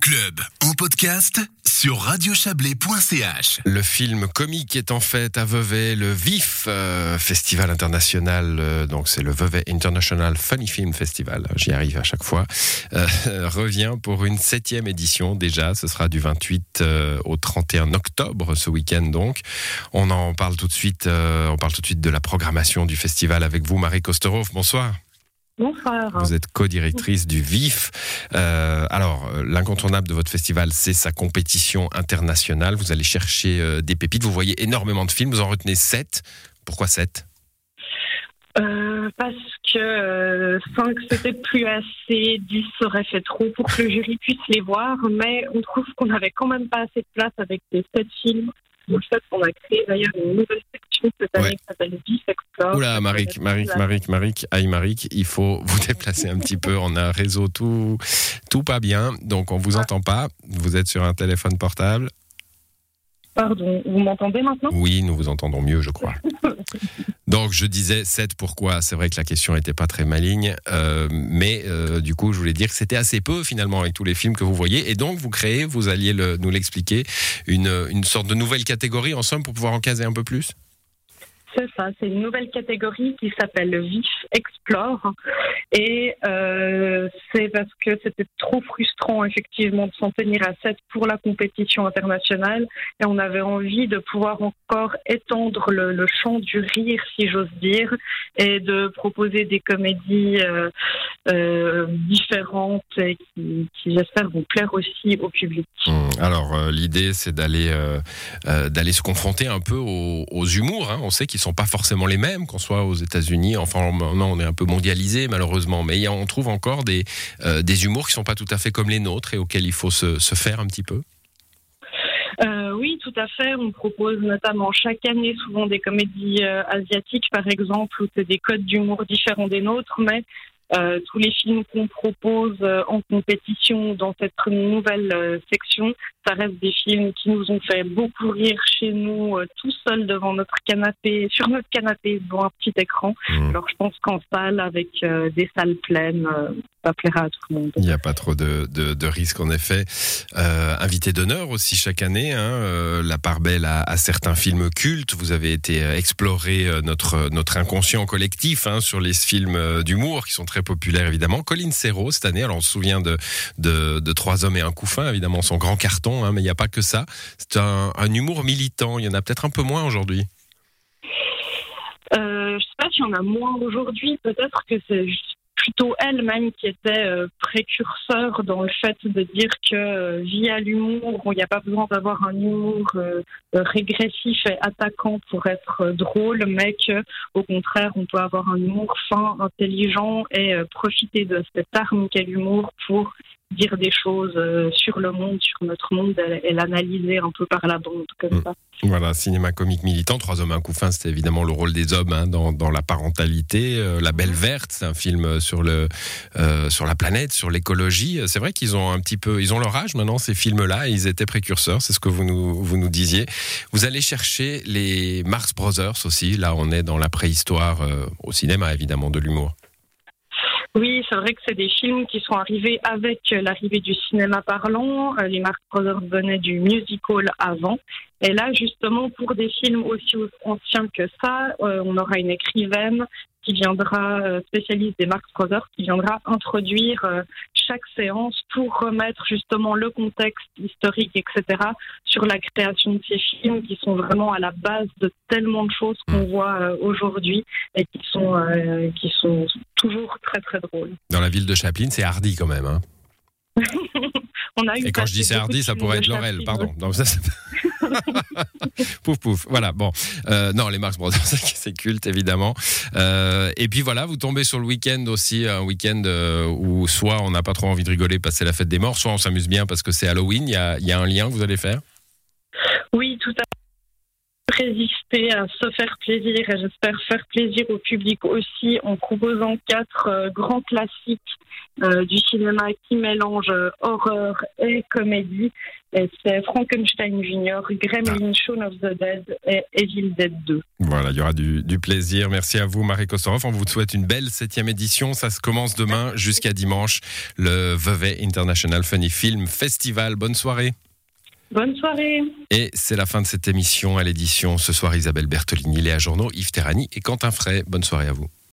Club en podcast sur radiochablais.ch. Le film comique est en fait à Vevey, le VIF euh, Festival international, euh, donc c'est le Vevey International Funny Film Festival, j'y arrive à chaque fois, euh, revient pour une septième édition déjà, ce sera du 28 euh, au 31 octobre ce week-end donc. On en parle tout de suite, on parle tout de suite de la programmation du festival avec vous Marie Kosterhoff, bonsoir. Bonsoir. Vous êtes co-directrice du VIF. Euh, alors, euh, l'incontournable de votre festival, c'est sa compétition internationale. Vous allez chercher euh, des pépites. Vous voyez énormément de films. Vous en retenez 7. Pourquoi 7 Euh, parce que 5 c'était plus assez, 10 serait fait trop pour que le jury puisse les voir, mais on trouve qu'on n'avait quand même pas assez de place avec les 7 films. Donc, fait, on a créé d'ailleurs une nouvelle section cette année Ouais. qui s'appelle VIF Explore. Oula, Marik, Marik, Marik, Marik, aïe Marik, il faut vous déplacer un petit peu. On a un réseau tout, tout pas bien, donc on vous entend pas. Vous êtes sur un téléphone portable. Pardon, vous m'entendez maintenant? Oui, nous vous entendons mieux, je crois. Donc je disais 7, pourquoi? C'est vrai que la question n'était pas très maligne, euh, mais euh, du coup je voulais dire que c'était assez peu finalement avec tous les films que vous voyez, et donc vous créez, vous alliez nous l'expliquer, une, une sorte de nouvelle catégorie en somme pour pouvoir en caser un peu plus? C'est ça, c'est une nouvelle catégorie qui s'appelle VIF Explore. Et euh, c'est parce que c'était trop frustrant, effectivement, de s'en tenir à 7 pour la compétition internationale. Et on avait envie de pouvoir encore étendre le, champ du rire, si j'ose dire, et de proposer des comédies euh, euh, différentes et qui, j'espère, vont plaire aussi au public. Hum, Alors euh, l'idée c'est d'aller d'aller se confronter un peu aux, humours. hein. On sait qu'ils sont pas forcément les mêmes, qu'on soit aux États-Unis. Enfin maintenant on est un peu mondialisé malheureusement, mais on trouve encore des euh, des humours qui sont pas tout à fait comme les nôtres et auxquels il faut se, faire un petit peu. Euh, oui, tout à fait. On propose notamment chaque année souvent des comédies euh, asiatiques, par exemple, où c'est des codes d'humour différents des nôtres, mais tous les films qu'on propose en compétition dans cette nouvelle section, ça reste des films qui nous ont fait beaucoup rire chez nous, euh, tout seuls devant notre canapé, sur notre canapé devant un petit écran. Hum. Alors je pense qu'en salle, avec euh, des salles pleines, euh, ça plaira à tout le monde. Il n'y a pas trop de, de, de risques en effet. Euh, invité d'honneur aussi chaque année, hein, euh, la part belle à, à certains films cultes. Vous avez été explorer notre notre inconscient collectif hein, sur les films d'humour qui sont très populaires évidemment. Colin Serrault cette année, alors on se souvient de de, de Trois hommes et un couffin évidemment son grand carton, hein, mais il n'y a pas que ça. C'est un, un humour Il y en a peut-être un peu moins aujourd'hui. Euh, je sais pas s'il y en a moins aujourd'hui. Peut-être que c'est plutôt elle-même qui était euh, précurseur dans le fait de dire que euh, via l'humour, il n'y a pas besoin d'avoir un humour régressif et attaquant pour être drôle, mais que au contraire, on peut avoir un humour fin, intelligent et profiter de cette arme qu'est l'humour pour dire des choses euh, sur le monde, sur notre monde et, et l'analyser un peu par la bande comme Mm. ça. Voilà, cinéma comique militant. Trois hommes, un couffin, c'était évidemment le rôle des hommes hein, dans, dans la parentalité. Euh, la Belle Verte, c'est un film sur le euh, sur la planète, sur l'écologie. C'est vrai qu'ils ont un petit peu, ils ont leur âge maintenant ces films-là. Ils étaient précurseurs, c'est ce que vous nous vous nous disiez. Vous allez chercher les Marx Brothers aussi. Là, on est dans la préhistoire euh, au cinéma, évidemment, de l'humour. Oui, c'est vrai que c'est des films qui sont arrivés avec euh, l'arrivée du cinéma parlant. Euh, Les Marx Brothers venaient du musical avant. Et là, justement, pour des films aussi anciens que ça, euh, on aura une écrivaine qui viendra, euh, spécialiste des Marx Brothers, qui viendra introduire euh, chaque séance pour remettre justement le contexte historique, etc., sur la création de ces films qui sont vraiment à la base de tellement de choses qu'on voit euh, aujourd'hui et qui sont, euh, qui sont toujours très, très drôles. Dans la ville de Chaplin, c'est hardi quand même. Hein. On a eu Et quand je dis c'est hardi, ça pourrait être Laurel, pardon. Non, ça, c'est- pouf pouf. Voilà. Bon, Euh, non, les Marx Brothers, c'est culte évidemment. Euh, et puis voilà, vous tombez sur le week-end aussi, un week-end euh, où soit on n'a pas trop envie de rigoler c'est la fête des morts, soit on s'amuse bien parce que c'est Halloween. Il y a, y a un lien que vous allez faire? Oui, tout à fait. Résister, à se faire plaisir et j'espère faire plaisir au public aussi en proposant quatre euh, grands classiques euh, du cinéma qui mélangent euh, horreur et comédie. Et c'est Frankenstein Jr., Gremlin, Shaun of the Dead et Evil Dead 2. Voilà, il y aura du, du plaisir. Merci à vous, Marie Kosorov. On vous souhaite une belle septième édition. Ça se commence demain jusqu'à dimanche, le Vevey International Funny Film Festival. Bonne soirée. Bonne soirée. Et c'est la fin de cette émission à l'édition. Ce soir, Isabelle Bertolini, Léa Journaux, Yves Terrani et Quentin Fray. Bonne soirée à vous.